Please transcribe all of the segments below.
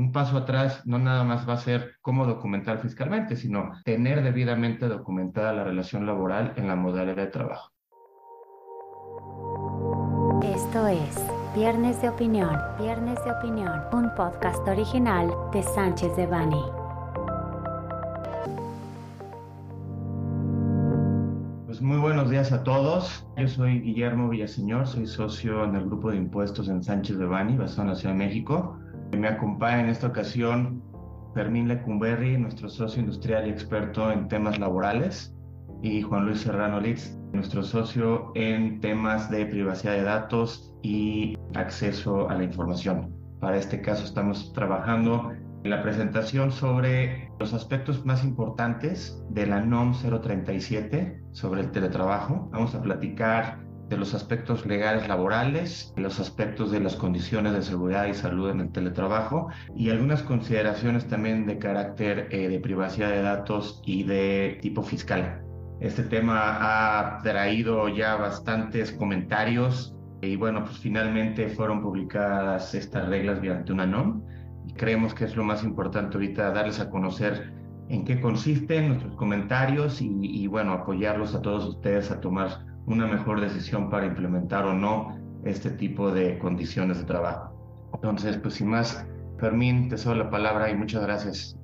un paso atrás no nada más va a ser cómo documentar fiscalmente, sino tener debidamente documentada la relación laboral en la modalidad de trabajo. Esto es Viernes de Opinión, Viernes de Opinión, un podcast original de Sánchez de Bani. Pues muy buenos días a todos. Yo soy Guillermo Villaseñor, soy socio en el grupo de impuestos en Sánchez de Bani, basado en la Ciudad de México. Me acompaña en esta ocasión Fermín Lecumberri, nuestro socio industrial y experto en temas laborales, y Juan Luis Serrano Litz, nuestro socio en temas de privacidad de datos y acceso a la información. Para este caso estamos trabajando en la presentación sobre los aspectos más importantes de la NOM 037 sobre el teletrabajo. Vamos a platicar de los aspectos legales laborales, los aspectos de las condiciones de seguridad y salud en el teletrabajo y algunas consideraciones también de carácter eh, de privacidad de datos y de tipo fiscal. Este tema ha traído ya bastantes comentarios y bueno, pues finalmente fueron publicadas estas reglas mediante una NOM y creemos que es lo más importante ahorita darles a conocer en qué consisten nuestros comentarios y, y bueno, apoyarlos a todos ustedes a tomar una mejor decisión para implementar o no este tipo de condiciones de trabajo. Entonces, pues sin más, Fermín, te cedo la palabra y muchas gracias.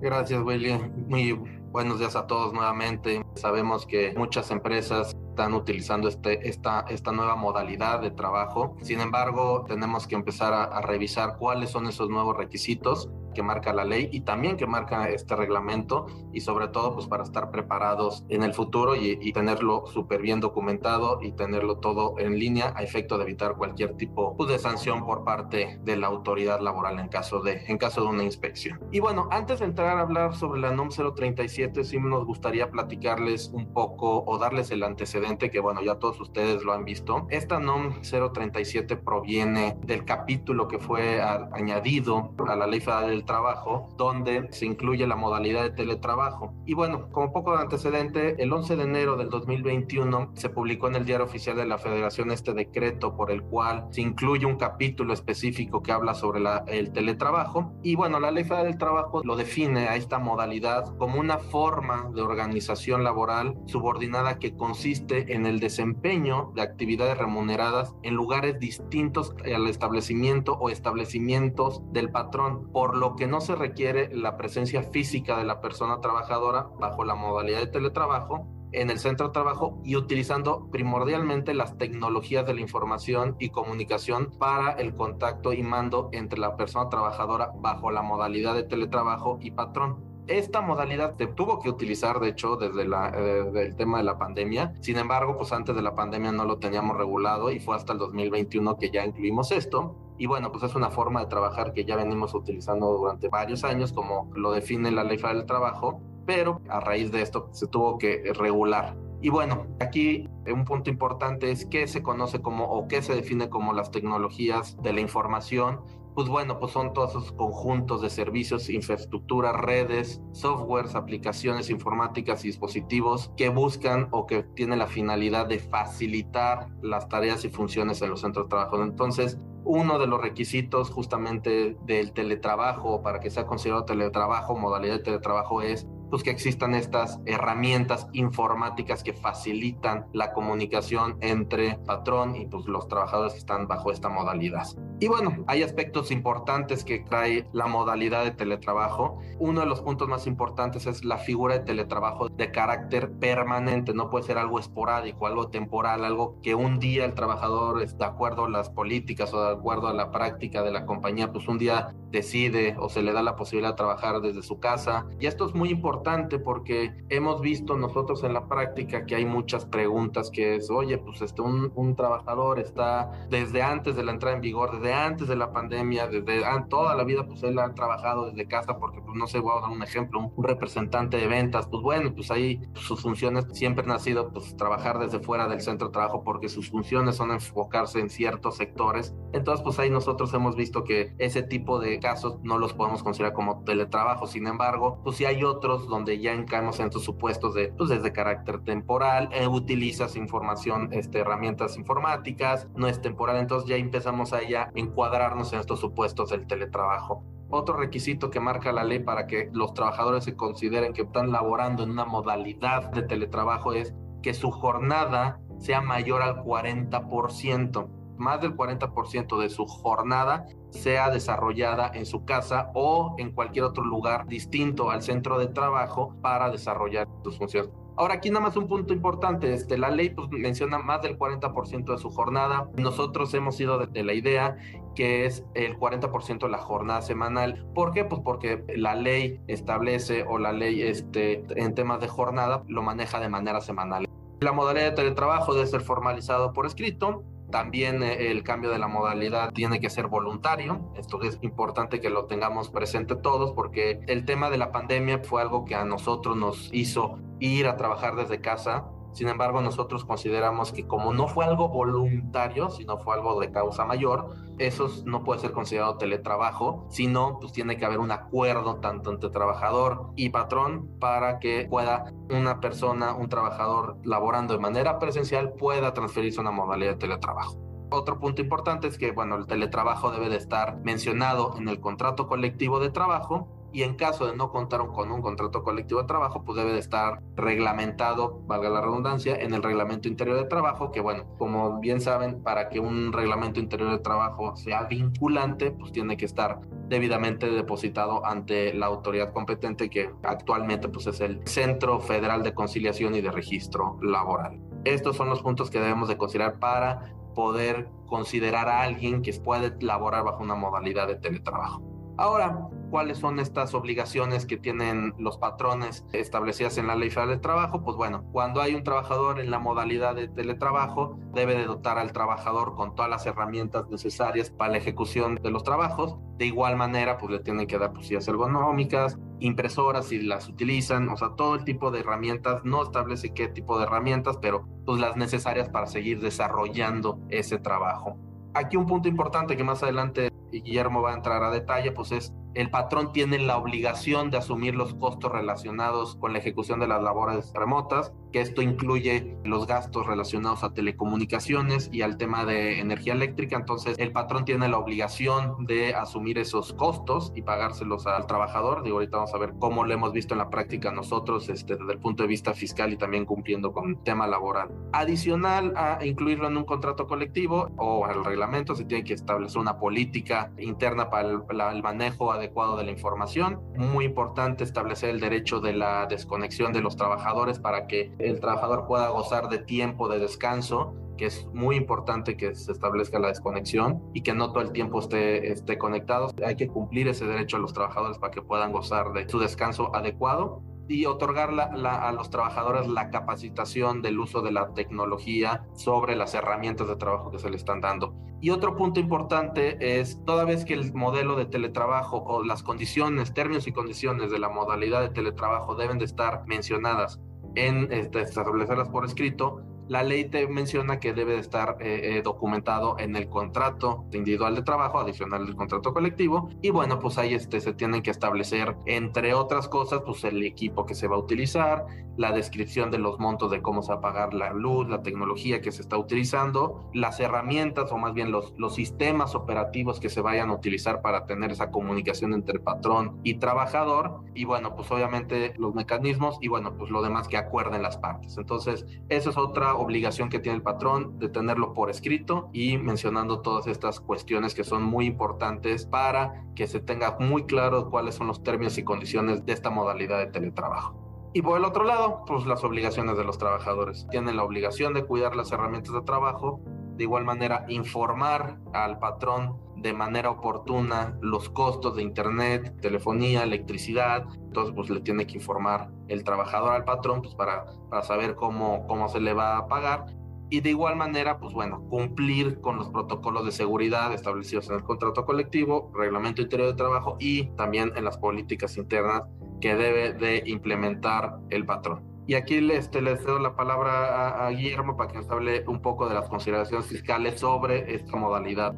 Gracias, William. Muy buenos días a todos nuevamente. Sabemos que muchas empresas están utilizando este, esta, esta nueva modalidad de trabajo. Sin embargo, tenemos que empezar a, a revisar cuáles son esos nuevos requisitos que marca la ley y también que marca este reglamento y sobre todo pues para estar preparados en el futuro y, y tenerlo súper bien documentado y tenerlo todo en línea a efecto de evitar cualquier tipo pues, de sanción por parte de la autoridad laboral en caso de en caso de una inspección. Y bueno, antes de entrar a hablar sobre la NOM 037 sí nos gustaría platicarles un poco o darles el antecedente que bueno, ya todos ustedes lo han visto. Esta NOM 037 proviene del capítulo que fue a, añadido a la Ley Federal del trabajo, donde se incluye la modalidad de teletrabajo. Y bueno, como poco de antecedente, el 11 de enero del 2021 se publicó en el Diario Oficial de la Federación este decreto por el cual se incluye un capítulo específico que habla sobre la, el teletrabajo. Y bueno, la Ley Federal del Trabajo lo define a esta modalidad como una forma de organización laboral subordinada que consiste en el desempeño de actividades remuneradas en lugares distintos al establecimiento o establecimientos del patrón, por lo que no se requiere la presencia física de la persona trabajadora bajo la modalidad de teletrabajo en el centro de trabajo y utilizando primordialmente las tecnologías de la información y comunicación para el contacto y mando entre la persona trabajadora bajo la modalidad de teletrabajo y patrón. Esta modalidad se tuvo que utilizar, de hecho, desde eh, el tema de la pandemia. Sin embargo, pues antes de la pandemia no lo teníamos regulado y fue hasta el 2021 que ya incluimos esto. Y bueno, pues es una forma de trabajar que ya venimos utilizando durante varios años, como lo define la Ley Federal del Trabajo, pero a raíz de esto se tuvo que regular. Y bueno, aquí un punto importante es qué se conoce como o qué se define como las tecnologías de la información pues bueno, pues son todos esos conjuntos de servicios, infraestructura, redes, softwares, aplicaciones informáticas y dispositivos que buscan o que tienen la finalidad de facilitar las tareas y funciones en los centros de trabajo. Entonces, uno de los requisitos justamente del teletrabajo, para que sea considerado teletrabajo, modalidad de teletrabajo, es pues que existan estas herramientas informáticas que facilitan la comunicación entre patrón y pues los trabajadores que están bajo esta modalidad. Y bueno, hay aspectos importantes que trae la modalidad de teletrabajo. Uno de los puntos más importantes es la figura de teletrabajo de carácter permanente, no puede ser algo esporádico, algo temporal, algo que un día el trabajador, de acuerdo a las políticas o de acuerdo a la práctica de la compañía, pues un día decide o se le da la posibilidad de trabajar desde su casa. Y esto es muy importante porque hemos visto nosotros en la práctica que hay muchas preguntas que es, oye, pues este, un, un trabajador está desde antes de la entrada en vigor, desde antes de la pandemia, desde toda la vida, pues él ha trabajado desde casa porque, pues no sé, voy a dar un ejemplo, un, representante de ventas, pues bueno, pues ahí sus funciones siempre han sido pues trabajar desde fuera del centro de trabajo porque sus funciones son enfocarse en ciertos sectores. Entonces, pues ahí nosotros hemos visto que ese tipo de casos no los podemos considerar como teletrabajo. Sin embargo, pues sí hay otros donde ya encaemos en estos supuestos de, pues desde carácter temporal, eh, utilizas información, este, herramientas informáticas, no es temporal, entonces ya empezamos a ya encuadrarnos en estos supuestos del teletrabajo. otro requisito que marca la ley para que los trabajadores se consideren que están laborando en una modalidad de teletrabajo es que su jornada sea mayor al 40%. Más del 40% de su jornada sea desarrollada en su casa o en cualquier otro lugar distinto al centro de trabajo para desarrollar sus funciones. Ahora, aquí nada más un punto importante, este, la ley pues, menciona más del 40% de su jornada. Nosotros hemos ido de, la idea que es el 40% de la jornada semanal. ¿Por qué? Pues porque la ley establece o la ley este, en temas de jornada lo maneja de manera semanal. La modalidad de teletrabajo debe ser formalizado por escrito también eh, el cambio de la modalidad tiene que ser voluntario. Esto es importante que lo tengamos presente todos porque el tema de la pandemia fue algo que a nosotros nos hizo ir a trabajar desde casa sin embargo, nosotros consideramos que como no fue algo voluntario, sino fue algo de causa mayor, eso no puede ser considerado teletrabajo, sino pues tiene que haber un acuerdo tanto entre trabajador y patrón para que pueda una persona, un trabajador laborando de manera presencial pueda transferirse a una modalidad de teletrabajo. Otro punto importante es que, bueno, el teletrabajo debe de estar mencionado en el contrato colectivo de trabajo y en caso de no contar con un contrato colectivo de trabajo, pues debe de estar reglamentado, valga la redundancia, en el reglamento interior de trabajo, que bueno, como bien saben, para que un reglamento interior de trabajo sea vinculante, pues tiene que estar debidamente depositado ante la autoridad competente que actualmente pues es el Centro Federal de Conciliación y de Registro Laboral. Estos son los puntos que debemos de considerar para poder considerar a alguien que puede laborar bajo una modalidad de teletrabajo. Ahora, ¿cuáles son estas obligaciones que tienen los patrones establecidas en la Ley Federal del Trabajo? Pues bueno, cuando hay un trabajador en la modalidad de teletrabajo, debe de dotar al trabajador con todas las herramientas necesarias para la ejecución de los trabajos. De igual manera, pues le tienen que dar pues, ergonómicas, impresoras si las utilizan, o sea, todo el tipo de herramientas, no establece qué tipo de herramientas, pero pues las necesarias para seguir desarrollando ese trabajo. Aquí un punto importante que más adelante Guillermo va a entrar a detalle, pues es el patrón tiene la obligación de asumir los costos relacionados con la ejecución de las labores remotas, que esto incluye los gastos relacionados a telecomunicaciones y al tema de energía eléctrica. Entonces, el patrón tiene la obligación de asumir esos costos y pagárselos al trabajador. Ahorita vamos a ver cómo lo hemos visto en la práctica nosotros este, desde el punto de vista fiscal y también cumpliendo con el tema laboral. Adicional a incluirlo en un contrato colectivo o al reglamento, se tiene que establecer una política interna para el, el manejo adecuado de la información. Muy importante establecer el derecho de la desconexión de los trabajadores para que el trabajador pueda gozar de tiempo de descanso que es muy importante que se establezca la desconexión y que no todo el tiempo esté, esté conectado. Hay que cumplir ese derecho a los trabajadores para que puedan gozar de su descanso adecuado y otorgar a los trabajadores la capacitación del uso de la tecnología sobre las herramientas de trabajo que se le están dando. Y otro punto importante es, toda vez que el modelo de teletrabajo o las condiciones, términos y condiciones de la modalidad de teletrabajo deben de estar mencionadas en este, establecerlas por escrito, la ley te menciona que debe de estar eh, eh, documentado en el contrato individual de trabajo, adicional del contrato colectivo, y bueno, pues ahí este, se tienen que establecer, entre otras cosas, pues el equipo que se va a utilizar, la descripción de los montos de cómo se va a pagar la luz, la tecnología que se está utilizando, las herramientas o más bien los, los sistemas operativos que se vayan a utilizar para tener esa comunicación entre patrón y trabajador, y bueno, pues obviamente los mecanismos y bueno, pues lo demás que acuerden las partes. Entonces, eso es otra obligación que tiene el patrón de tenerlo por escrito y mencionando todas estas cuestiones que son muy importantes para que se tenga muy claro cuáles son los términos y condiciones de esta modalidad de teletrabajo. Y por el otro lado, pues las obligaciones de los trabajadores. Tienen la obligación de cuidar las herramientas de trabajo, de igual manera informar al patrón de manera oportuna los costos de internet, telefonía, electricidad. Entonces, pues le tiene que informar el trabajador al patrón pues, para, para saber cómo, cómo se le va a pagar. Y de igual manera, pues bueno, cumplir con los protocolos de seguridad establecidos en el contrato colectivo, reglamento interior de trabajo y también en las políticas internas que debe de implementar el patrón. Y aquí les, este, les cedo la palabra a, Guillermo para que nos hable un poco de las consideraciones fiscales sobre esta modalidad.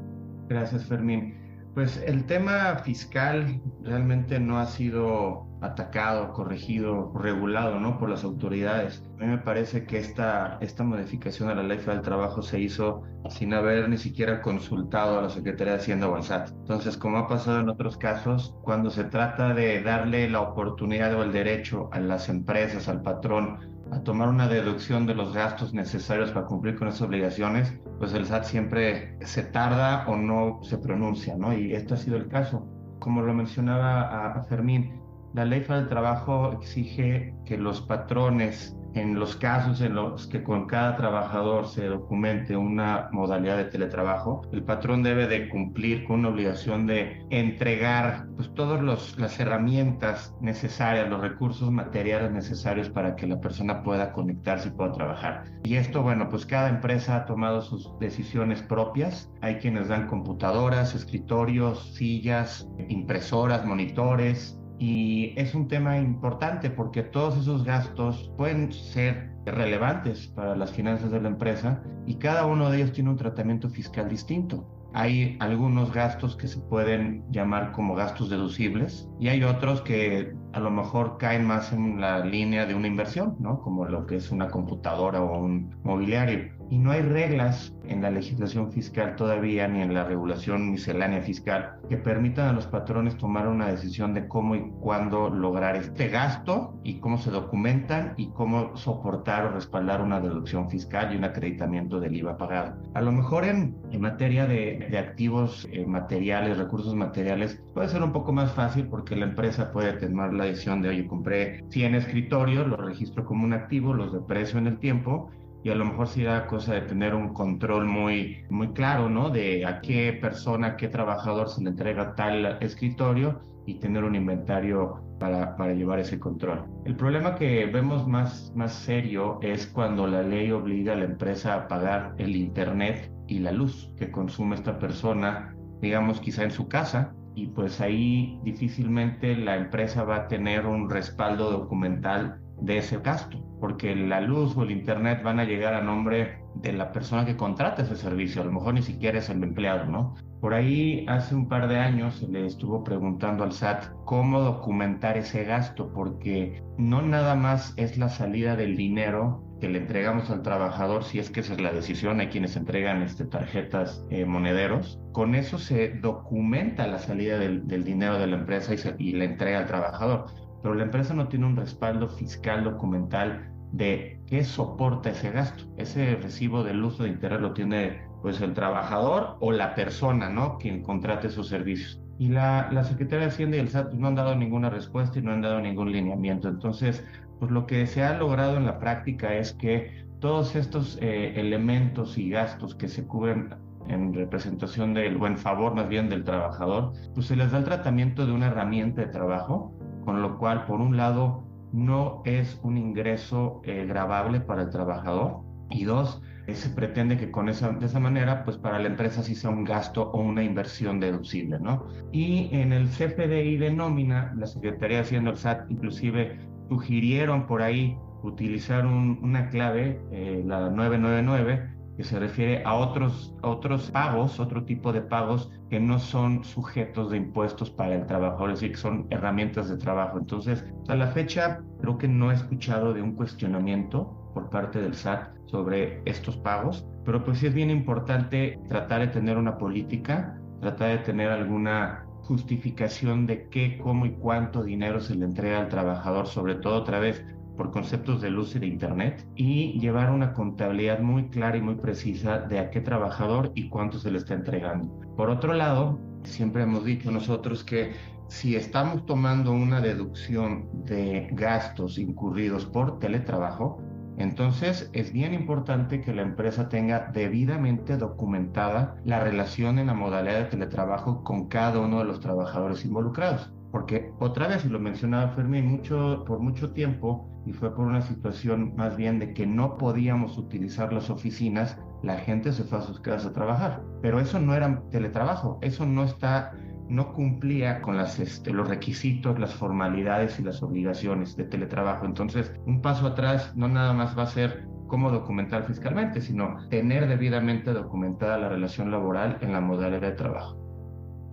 Gracias, Fermín. Pues el tema fiscal realmente no ha sido atacado, corregido, regulado ¿no? por las autoridades. A mí me parece que esta, esta modificación a la ley federal del trabajo se hizo sin haber ni siquiera consultado a la Secretaría de Hacienda o al SAT. Entonces, como ha pasado en otros casos, cuando se trata de darle la oportunidad o el derecho a las empresas, al patrón, a tomar una deducción de los gastos necesarios para cumplir con esas obligaciones, pues el SAT siempre se tarda o no se pronuncia, ¿no? Y este ha sido el caso. Como lo mencionaba a, Fermín, la ley federal trabajo exige que los patrones en los casos en los que con cada trabajador se documente una modalidad de teletrabajo, el patrón debe de cumplir con una obligación de entregar pues todas las herramientas necesarias, los recursos materiales necesarios para que la persona pueda conectarse y pueda trabajar. Y esto, bueno, pues cada empresa ha tomado sus decisiones propias. Hay quienes dan computadoras, escritorios, sillas, impresoras, monitores, y es un tema importante porque todos esos gastos pueden ser relevantes para las finanzas de la empresa y cada uno de ellos tiene un tratamiento fiscal distinto. Hay algunos gastos que se pueden llamar como gastos deducibles y hay otros que a lo mejor caen más en la línea de una inversión, ¿no? Como lo que es una computadora o un mobiliario. Y no hay reglas en la legislación fiscal todavía, ni en la regulación miscelánea fiscal, que permitan a los patrones tomar una decisión de cómo y cuándo lograr este gasto y cómo se documentan y cómo soportar o respaldar una deducción fiscal y un acreditamiento del IVA pagado. A lo mejor en, materia de, activos eh, materiales, recursos materiales, puede ser un poco más fácil porque la empresa puede tomar la decisión de, oye, compré 100 escritorios, los registro como un activo, los deprecio en el tiempo y a lo mejor sería cosa de tener un control muy, muy claro, ¿no? De a qué persona, a qué trabajador se le entrega tal escritorio y tener un inventario para, para llevar ese control. El problema que vemos más, más serio es cuando la ley obliga a la empresa a pagar el Internet y la luz que consume esta persona, digamos quizá en su casa, y pues ahí difícilmente la empresa va a tener un respaldo documental de ese gasto, porque la luz o el internet van a llegar a nombre de la persona que contrata ese servicio, a lo mejor ni siquiera es el empleado, ¿no? Por ahí hace un par de años se le estuvo preguntando al SAT cómo documentar ese gasto, porque no nada más es la salida del dinero que le entregamos al trabajador, si es que esa es la decisión, hay quienes entregan este, tarjetas eh, monederos, con eso se documenta la salida del, dinero de la empresa y, se, y la entrega al trabajador pero la empresa no tiene un respaldo fiscal documental de qué soporta ese gasto. Ese recibo del uso de internet lo tiene pues el trabajador o la persona, ¿no? Quien contrate sus servicios. Y la, la Secretaría de Hacienda y el SAT no han dado ninguna respuesta y no han dado ningún lineamiento. Entonces, pues lo que se ha logrado en la práctica es que todos estos eh, elementos y gastos que se cubren en representación del buen favor más bien del trabajador, pues se les da el tratamiento de una herramienta de trabajo con lo cual, por un lado, no es un ingreso eh, grabable para el trabajador y dos, eh, se pretende que con esa, de esa manera, pues para la empresa sí sea un gasto o una inversión deducible, ¿no? Y en el CFDI de nómina, la Secretaría de Hacienda, el SAT, inclusive sugirieron por ahí utilizar una clave, eh, la 999, que se refiere a otros, otros pagos, otro tipo de pagos que no son sujetos de impuestos para el trabajador, es decir, que son herramientas de trabajo. Entonces, a la fecha, creo que no he escuchado de un cuestionamiento por parte del SAT sobre estos pagos, pero pues sí es bien importante tratar de tener una política, tratar de tener alguna justificación de qué, cómo y cuánto dinero se le entrega al trabajador, sobre todo otra vez por conceptos de luz y de Internet y llevar una contabilidad muy clara y muy precisa de a qué trabajador y cuánto se le está entregando. Por otro lado, siempre hemos dicho nosotros que si estamos tomando una deducción de gastos incurridos por teletrabajo, entonces es bien importante que la empresa tenga debidamente documentada la relación en la modalidad de teletrabajo con cada uno de los trabajadores involucrados. Porque otra vez, y lo mencionaba Fermín, mucho, por mucho tiempo y fue por una situación más bien de que no podíamos utilizar las oficinas, la gente se fue a sus casas a trabajar. Pero eso no era teletrabajo, eso no está no cumplía con las, este, los requisitos, las formalidades y las obligaciones de teletrabajo. Entonces, un paso atrás no nada más va a ser cómo documentar fiscalmente, sino tener debidamente documentada la relación laboral en la modalidad de trabajo.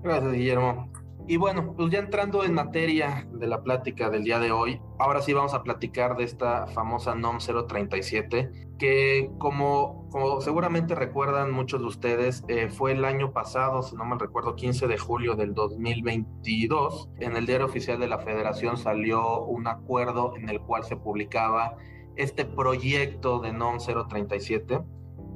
Gracias, Guillermo. Y bueno, pues ya entrando en materia de la plática del día de hoy, ahora sí vamos a platicar de esta famosa NOM 037, que como, como seguramente recuerdan muchos de ustedes, eh, fue el año pasado, si no mal recuerdo, 15 de julio del 2022, en el diario oficial de la Federación salió un acuerdo en el cual se publicaba este proyecto de NOM 037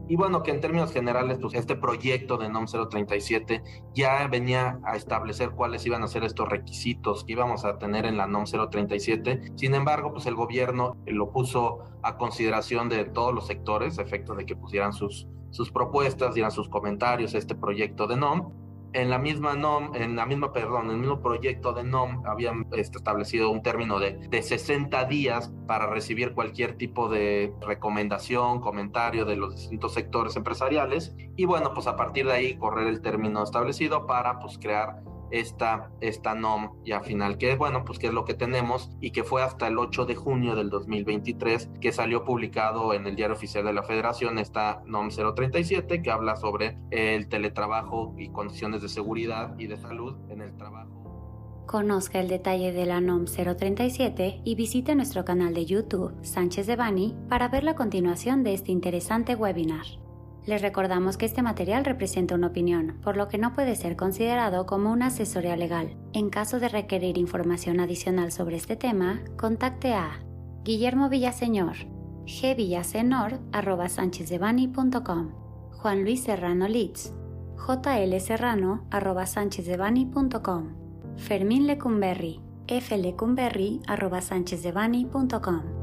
y bueno, que en términos generales, pues este proyecto de NOM 037 ya venía a establecer cuáles iban a ser estos requisitos que íbamos a tener en la NOM 037. Sin embargo, pues el gobierno lo puso a consideración de todos los sectores, efecto de que pusieran sus, sus propuestas, dieran sus comentarios a este proyecto de NOM en la misma NOM, en la misma, perdón, en el mismo proyecto de NOM habían este, establecido un término de, de 60 días para recibir cualquier tipo de recomendación, comentario de los distintos sectores empresariales. Y bueno, pues a partir de ahí correr el término establecido para pues crear esta, esta NOM ya final, que bueno, pues que es lo que tenemos y que fue hasta el 8 de junio del 2023 que salió publicado en el Diario Oficial de la Federación esta NOM 037 que habla sobre el teletrabajo y condiciones de seguridad y de salud en el trabajo. Conozca el detalle de la NOM 037 y visite nuestro canal de YouTube, Sánchez de Bani, para ver la continuación de este interesante webinar. Les recordamos que este material representa una opinión, por lo que no puede ser considerado como una asesoría legal. En caso de requerir información adicional sobre este tema, contacte a Guillermo Villaseñor, gvillasenor.com, Juan Luis Serrano Litz, jlserrano.com, Fermín Lecumberri, flecumberri.com.